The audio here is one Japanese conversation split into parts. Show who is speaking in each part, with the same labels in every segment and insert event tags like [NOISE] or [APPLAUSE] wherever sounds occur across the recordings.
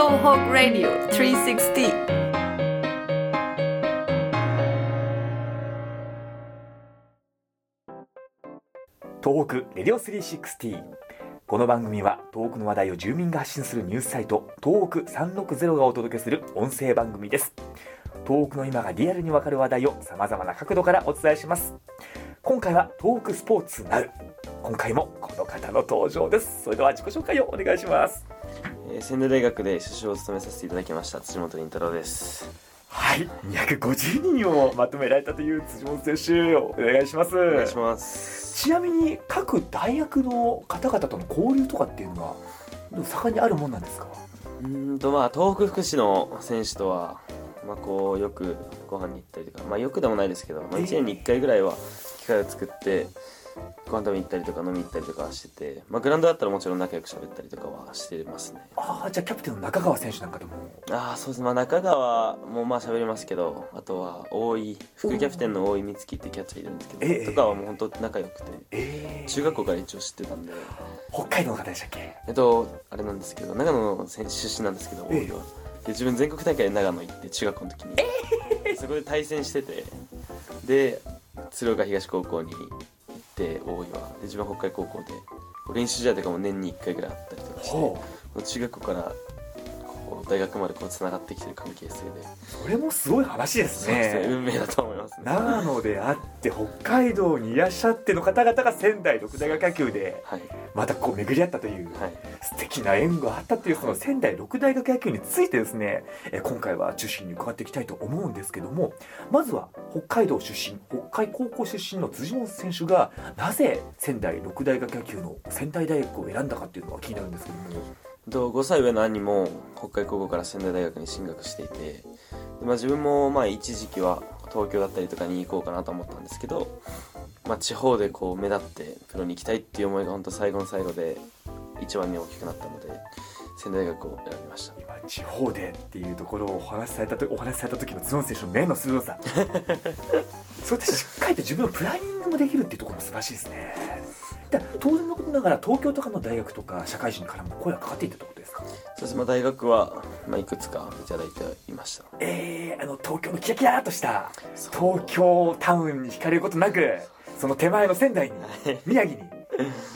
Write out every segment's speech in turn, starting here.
Speaker 1: 東北 Radio 360
Speaker 2: 東北レディオ360この番組は東北の話題を住民が発信するニュースサイト東北360がお届けする音声番組です。東北の今がリアルにわかる話題を様々な角度からお伝えします。今回は東北スポーツナウ今回もこの方の登場です。それでは自己紹介をお願いします。
Speaker 3: えー仙台大学で主将を務めさせていただきました辻本凛太郎です。
Speaker 2: はい250人をまとめられたという辻本選手お願いします。
Speaker 3: お願いします。
Speaker 2: ちなみに各大学の方々との交流とかっていうのは盛んにあるもんなんですか？
Speaker 3: うーんとまあ東北福祉の選手とはまあこうよくご飯に行ったりとかまあよくでもないですけど、まあ、1年に1回ぐらいは機会を作ってご飯食べに行ったりとか飲みに行ったりとかはしてて、まあ、グラウンドだったらもちろん仲良く喋ったりとかはしてますね。
Speaker 2: ああじゃあキャプテンの中川選手なんかとも。
Speaker 3: ああそうです。ねまあ中川もまあ喋りますけどあとは大井副キャプテンの大井美月ってキャッチャーいるんですけど、
Speaker 2: ええ。
Speaker 3: とかはもう本当仲良くて
Speaker 2: ええ。
Speaker 3: 中学校から一応知ってたんで。
Speaker 2: 北海道の方でしたっけ？
Speaker 3: えっとあれなんですけど長野の選手出身なんですけど
Speaker 2: ええ。
Speaker 3: 大井は、で自分全国大会で長野行って中学校の時に、そこで対戦しててで鶴岡東高校にて大井はで自分は北海高校で練習試合とかも年に1回ぐらいあったりとかして中学校から大学までこうつながってきてる関係性で、
Speaker 2: それもすごい話です
Speaker 3: ね。
Speaker 2: ね。
Speaker 3: 運命だと思いますね。
Speaker 2: 長野であって北海道にいらっしゃっての方々が仙台六大学野球で
Speaker 3: はい。
Speaker 2: またこう巡り合ったという
Speaker 3: はい。
Speaker 2: 素敵な縁があったというその仙台六大学野球についてですねえ今回は中心に伺っていきたいと思うんですけどもまずは北海道出身北海高校出身の辻本選手がなぜ仙台六大学野球の仙台大学を選んだかっていうのが気になるんですけども
Speaker 3: と5歳上の兄も北海高校から仙台大学に進学していてで、まあ、自分もまあ一時期は東京だったりとかに行こうかなと思ったんですけど、まあ、地方でこう目立ってプロに行きたいっていう思いが本当最後の最後で一番に大きくなったので仙台大学を選びました。
Speaker 2: 今地方でっていうところをお話しされたとお話しされた時の角選手の目の鋭さ。[LAUGHS] そうやってしっかりと自分のプランニングもできるっていうところも素晴らしいですねだ当然のことながら東京とかの大学とか社会人からも声がかかっていたってことですか？
Speaker 3: そしてまあ大学は、まあ、いくつかいただいていました。
Speaker 2: えー、あの東京のキラキラっとした東京タウンに惹かれることなくその手前の仙台に宮城に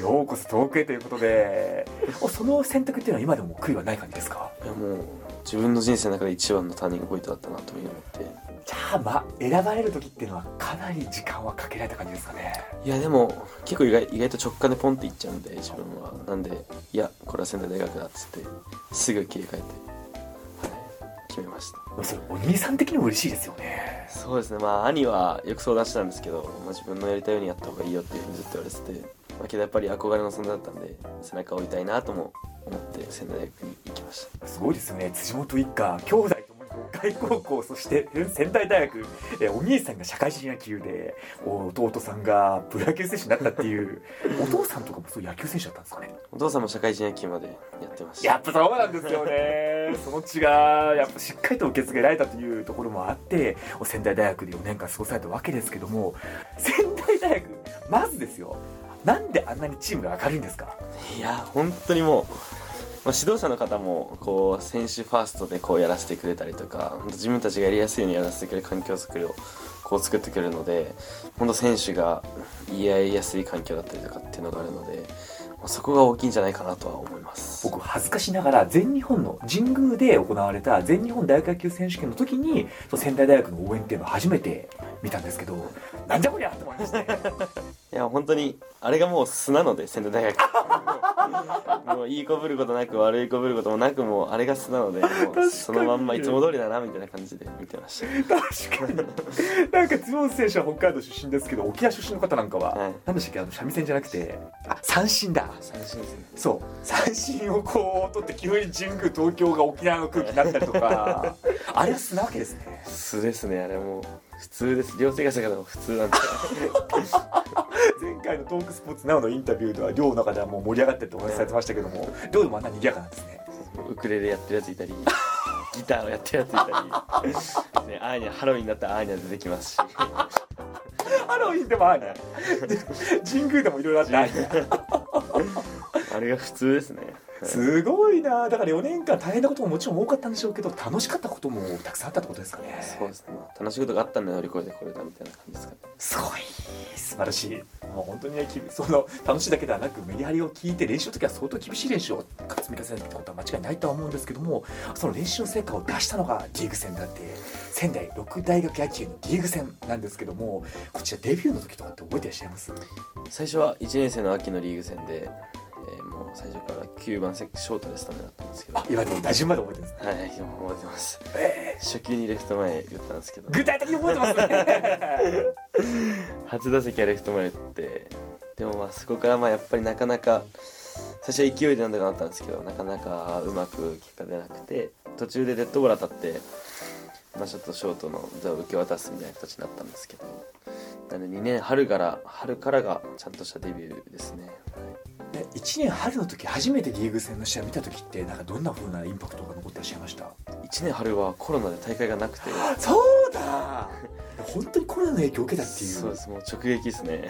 Speaker 2: ようこそ遠くへということで。おその選択っていうのは今でも悔いはない感じですか？
Speaker 3: いやもう自分の人生の中で一番のターニングポイントだったなというふうに思って
Speaker 2: あまあ選ばれる時っていうのはかなり時間はかけられた感じですかね。
Speaker 3: いやでも結構意外意外と直感でポンっていっちゃうんで自分は。なんでいやこれは仙台大学だっつってすぐ切り替えて、はい、決めました。
Speaker 2: それお兄さん的にも嬉しいですよね。
Speaker 3: そうですね。まあ兄はよく相談してたんですけど、まあ、自分のやりたいようにやった方がいいよっていうふうにずっと言われてて、まあ、けどやっぱり憧れの存在だったんで背中を追いたいなとも思って仙台大学に行きました。
Speaker 2: すごいですよね。辻元一家兄弟ともに北海高校そして仙台大学えお兄さんが社会人野球で弟さんがプロ野球選手になったっていう [LAUGHS] お父さんとかもそう野球選手だったんですかね？
Speaker 3: お父さんも社会人野球までやってました。
Speaker 2: やっぱそうなんですよね。その血がやっぱしっかりと受け継げられたというところもあって仙台大学で4年間過ごされたわけですけども仙台大学まずですよ。なんであんなにチームが明るいんですか？
Speaker 3: いや本当にもう、まあ、指導者の方もこう選手ファーストでこうやらせてくれたりとか自分たちがやりやすいようにやらせてくれる環境作りをこう作ってくれるので本当選手が言い合いやすい環境だったりとかっていうのがあるので、まあ、そこが大きいんじゃないかなとは思います。
Speaker 2: 僕恥ずかしながら全日本の神宮で行われた全日本大学野球選手権の時にそう仙台大学の応援っていうのを初めて見たんですけどなんじゃこりゃと思いまして
Speaker 3: いや本当にあれがもう素なので仙台大学。[LAUGHS] もういい子ぶることなく悪い子ぶることもなくもうあれが素なのでそのまんまいつも通りだなみたいな感じで見てました。
Speaker 2: 確かに。なんか津本選手は北海道出身ですけど沖縄出身の方なんかは、
Speaker 3: はい。
Speaker 2: 何でしたっけ？あの三味線じゃなくてあ三振だ。
Speaker 3: 三振ですね。
Speaker 2: そう。三振をこう取って急に神宮東京が沖縄の空気になったりとか。[LAUGHS] あれは素なわけですね。
Speaker 3: 素ですね。あれもう普通です。寮生活だからも普通なんで
Speaker 2: 前回のトークスポーツナウのインタビューでは寮の中ではもう盛り上がってるってお話しされてましたけども寮でもあんな賑やかなんですね。
Speaker 3: ウクレレやってるやついたり [LAUGHS] ギターをやってるやついたり、ね、アーニャハロウィンだったらアーニャ出てきますし。[LAUGHS]
Speaker 2: ハロウィンでもあるね [LAUGHS] 神宮でもいろいろあってあるね
Speaker 3: あれが普通ですね
Speaker 2: すごいな。だから4年間大変なことももちろん多かったんでしょうけど楽しかったこともたくさんあったってことですかね。
Speaker 3: そうですね。楽しいことがあったんで乗り越えてこれたみたいな感じですかね。
Speaker 2: すごい。素晴らしい。もう本当にねきその楽しいだけではなくメリハリを聞いて練習の時は相当厳しい練習を積み重ねてきたことは間違いないとは思うんですけどもその練習の成果を出したのがリーグ戦だって仙台六大学野球のリーグ戦なんですけどもこちらデビューの時とかって覚えてらっしゃいます？
Speaker 3: 最初は1年生の秋のリーグ戦で、最初から9番席ショートでスタメンだったんですけど。
Speaker 2: あ今でも打順まで覚えてるんです
Speaker 3: はい今覚えてます。
Speaker 2: え
Speaker 3: 初球にレフト前打ったんですけど。
Speaker 2: ー具体的に覚えてますね。[LAUGHS]
Speaker 3: 初打席はレフト前打ってでもまあそこからまあやっぱりなかなか最初は勢いでなんだかなったんですけどなかなかうまく結果出なくて途中でデッドボール当たって、まあ、ちょっとショートの座を受け渡すみたいな形になったんですけどなので2年春から春からがちゃんとしたデビューですね、
Speaker 2: ね1年春の時初めてリーグ戦の試合を見た時ってなんかどんな風なインパクトが残ってらっしゃいました
Speaker 3: ？1年春はコロナで大会がなくて。
Speaker 2: そうだ本当にコロナの影響を受けたっていう。
Speaker 3: そうです。もう直撃ですね。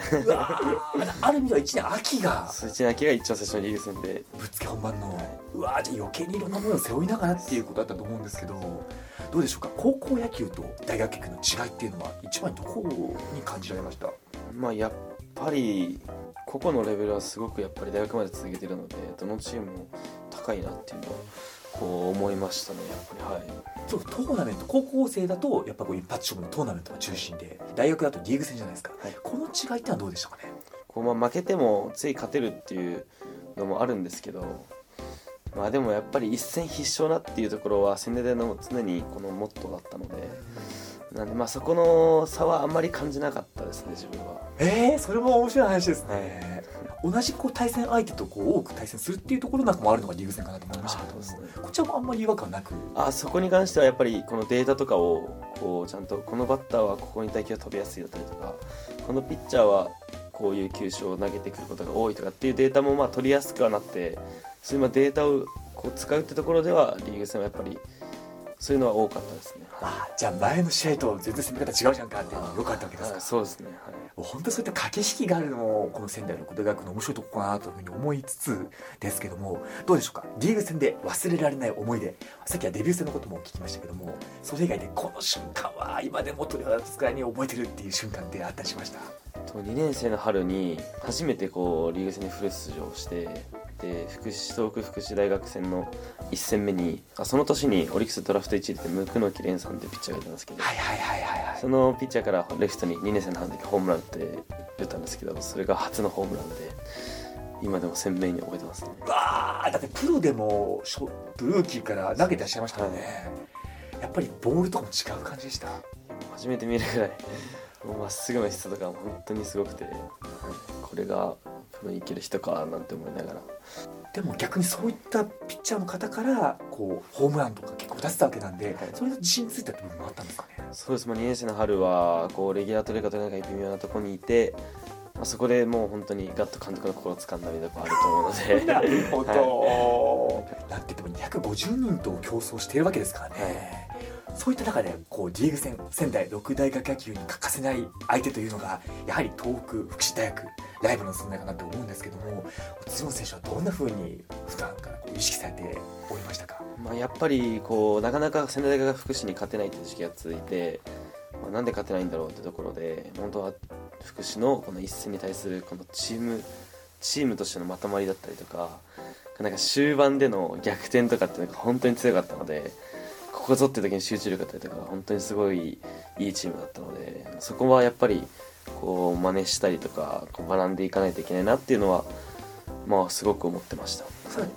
Speaker 2: ある意味では1年秋が。
Speaker 3: そっちだけが一番最初のリーグ戦で。
Speaker 2: ぶっつけ本番の。うわーじゃあ余計にいろんなものを背負いながらっていうことだったと思うんですけどどうでしょうか？高校野球と大学野球の違いっていうのは一番どこに感じられました？
Speaker 3: まあやっぱり個々のレベルはすごくやっぱり大学まで続けてるのでどのチームも高いなっていうのはこう思いましたねやっぱり。はい。
Speaker 2: そうトーナメント高校生だとやっぱこう一発勝負のトーナメントが中心で大学だとリーグ戦じゃないですか、
Speaker 3: はい。
Speaker 2: この違いってのはどうでしたかね？
Speaker 3: こうまあ負けてもつい勝てるっていうのもあるんですけどまあでもやっぱり一戦必勝なっていうところは仙台大の常にこのモットーだったのでなんでまあそこの差はあんまり感じなかったですね自分は。
Speaker 2: えー、それも面白い話ですね、同じこう対戦相手とこう多く対戦するっていうところなんかもあるのがリーグ戦かなと思いましたけど
Speaker 3: ね。
Speaker 2: こちらもあんまり違和感なく？
Speaker 3: あそこに関してはやっぱりこのデータとかをこうちゃんとこのバッターはここに打球が飛びやすいだったりとかこのピッチャーはこういう球種を投げてくることが多いとかっていうデータもまあ取りやすくはなってそういうまあデータをこう使うってところではリーグ戦はやっぱりそういうのは多かったですね。
Speaker 2: あじゃあ前の試合と全然攻め方違うじゃんかっていうのが良かったわけですか？
Speaker 3: はいそうですね、はい
Speaker 2: 本当そういった駆け引きがあるのもこの仙台六大学の面白いとこかなというふうに思いつつですけどもどうでしょうか？リーグ戦で忘れられない思い出さっきはデビュー戦のことも聞きましたけどもそれ以外でこの瞬間は今でも鳥肌立つくらいに覚えてるっていう瞬間ってあったりしました
Speaker 3: ？2年生の春に初めてこうリーグ戦にフル出場してで福祉東北福祉大学戦の1戦目にあその年にオリックスドラフト1位で向野木蓮さんっていうピッチャーがいたんですけど。
Speaker 2: はいはいはいはいはい。
Speaker 3: そのピッチャーからレフトに2年生の春の時ホームラン打って打ったんですけどそれが初のホームランで今でも鮮明に覚えてますね。
Speaker 2: わあだってプロでもショルーキーから投げてらっしゃいましたもんね、やっぱりボールとかも違う感じでした？
Speaker 3: 初めて見るぐらいまっすぐの質とかも本当にすごくてこれがプロに行ける人かなんて思いながら。
Speaker 2: でも逆にそういったピッチャーの方からこうホームランとか結構出せたわけなんで、それの自信についた部分もあったんですかね？
Speaker 3: そうです、まあ、2年生の春はこうレギュラー取れるか取れないか微妙なところにいて、まあ、そこでもう本当にガッと監督の心を掴んだみたいなところあると思うので。
Speaker 2: なるほ
Speaker 3: は
Speaker 2: ど、なんて言っても250人と競争しているわけですからね、そういった中でこうリーグ戦仙台六大学野球に欠かせない相手というのがやはり東北福祉大学ライバルの存在かなと思うんですけども辻本選手はどんなふうに普段からこう意識されておりましたか？
Speaker 3: まあやっぱりこうなかなか仙台大学が福祉に勝てないという時期が続いて、まあ、なんで勝てないんだろうってところで本当は福祉のこの一戦に対するこのチームチームとしてのまとまりだったりとかなんか終盤での逆転とかっていうのが本当に強かったのでここぞって時に集中力だったりとか本当にすごいいいチームだったのでそこはやっぱりこう真似したりとかこう学んでいかないといけないなっていうのはまあすごく思ってました。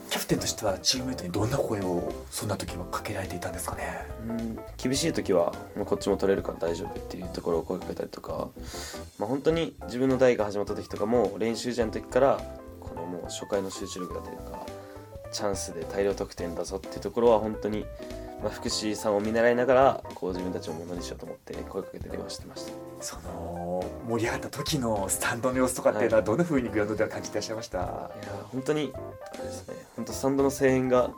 Speaker 2: キャプテンとしてはチームメートにどんな声をそんな時はかけられていたんですかね？
Speaker 3: うん厳しい時はもうこっちも取れるから大丈夫っていうところを声かけたりとか、まあ、本当に自分の代が始まった時とかも練習試合の時からこのもう初回の集中力だったりとかチャンスで大量得点だぞっていうところは本当に、まあ、福士さんを見習いながらこう自分たちをものにしようと思って声かけたりはしてました。
Speaker 2: その盛り上がった時のスタンドの様子とかっていうのはどんなふうにグラウンドでは感じていらっしゃいました、
Speaker 3: いや本当にあれですね本当スタンドの声援が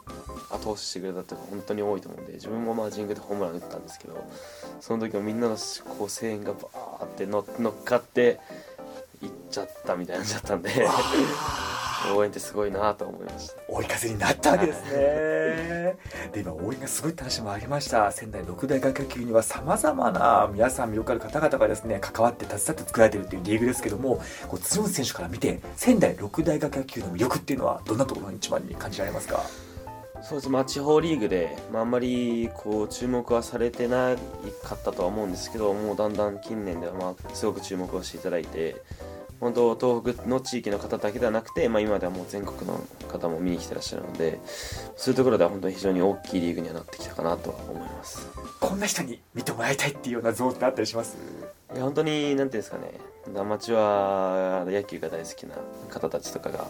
Speaker 3: 後押ししてくれたっていうのが本当に多いと思うんで自分もまあ神宮でホームラン打ったんですけどその時もみんなのこう声援がバーって乗乗っかっていっちゃったみたいになっちゃったんで応援ってすごいなと思いました。
Speaker 2: 追い風になったわけですね。で今応援がすごいって話もありました。仙台六大学野球にはさまざまな皆さん魅力ある方々がですね関わって携わって作られているというリーグですけどもこう辻本選手から見て仙台六大学野球の魅力っていうのはどんなところに一番に感じられますか？
Speaker 3: そうです。まあ、地方リーグで、まあ、あんまりこう注目はされてなかったとは思うんですけどもうだんだん近年ではまあすごく注目をしていただいて本当東北の地域の方だけではなくて、まあ、今ではもう全国の方も見に来てらっしゃるのでそういうところでは本当に非常に大きいリーグにはなってきたかなとは思います。
Speaker 2: こんな人に見てもらいたいっていうような像ってあったりします？
Speaker 3: いや本当になんていうんですかね。アマチュア野球が大好きな方たちとかが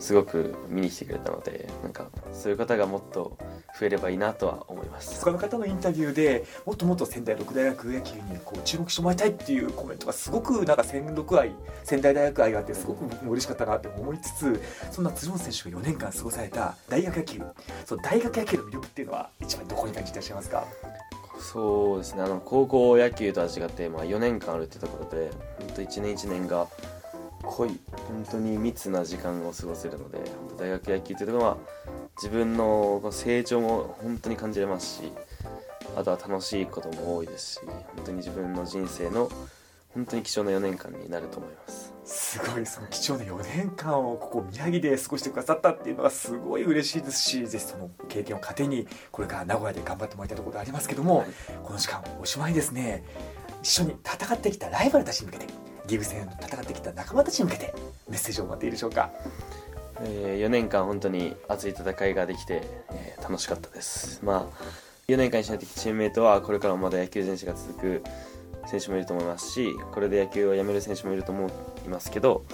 Speaker 3: すごく見に来てくれたのでなんかそういう方がもっと増えればいいなとは思います。
Speaker 2: 他の方のインタビューでもっともっと仙台六大学野球にこう注目してもらいたいっていうコメントがすごくなんか仙六愛仙台大学愛があってすごく僕も嬉しかったなって思いつつそんな辻本選手が4年間過ごされた大学野球その大学野球の魅力っていうのは一番どこに感じていらっしゃいますか？
Speaker 3: そうですね。あの高校野球とは違って、まあ、4年間あるってところで本当1年1年が濃い本当に密な時間を過ごせるので大学野球というところは自分の成長も本当に感じれますしあとは楽しいことも多いですし本当に自分の人生の本当に貴重な4年間になると思います。
Speaker 2: すごいその貴重な4年間をここ宮城で過ごしてくださったっていうのはすごい嬉しいですしぜひその経験を糧にこれから名古屋で頑張ってもらいたいところありますけども、この時間おしまいですね。一緒に戦ってきたライバルたちに向けてリーグ戦戦ってきた仲間たちに向けてメッセージを待っていいでしょうか。
Speaker 3: えー4年間本当に熱い戦いができて、えー楽しかったです。まあ4年間一緒にやってきチームメイトはこれからもまだ野球選手が続く選手もいると思いますしこれで野球をやめる選手もいると思いますけど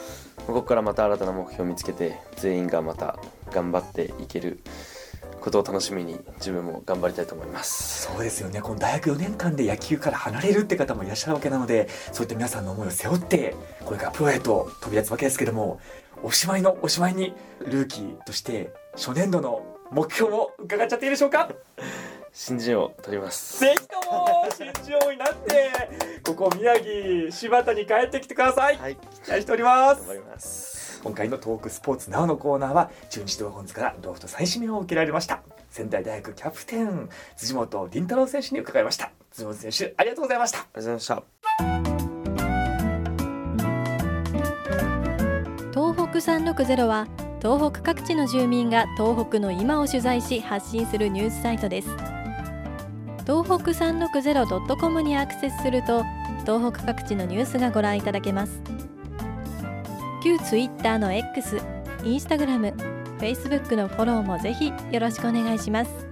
Speaker 3: ここからまた新たな目標を見つけて全員がまた頑張っていけることを楽しみに自分も頑張りたいと思います。
Speaker 2: そうですよね。この大学4年間で野球から離れるって方もいらっしゃるわけなのでそういった皆さんの思いを背負ってこれからプロへと飛び立つわけですけどもおしまいのおしまいにルーキーとして初年度の目標を伺っちゃっていいでしょうか？
Speaker 3: 新人を取ります。
Speaker 2: ぜひとも新人王になってここ宮城柴田に帰ってきてください、
Speaker 3: はい。
Speaker 2: 期待しております。
Speaker 3: 頑張ります
Speaker 2: 今回のトークスポーツなおのコーナーは中日ドラゴンズからドラフト再指名を受けられました。仙台大学キャプテン辻本凛太郎選手に伺いました。辻本選手ありがとうございました。
Speaker 3: ありがとうございました。
Speaker 4: 東北360は東北各地の住民が東北の今を取材し発信するニュースサイトです。東北 360.com にアクセスすると東北各地のニュースがご覧いただけます旧 Twitter の X、Instagram、Facebook のフォローもぜひよろしくお願いします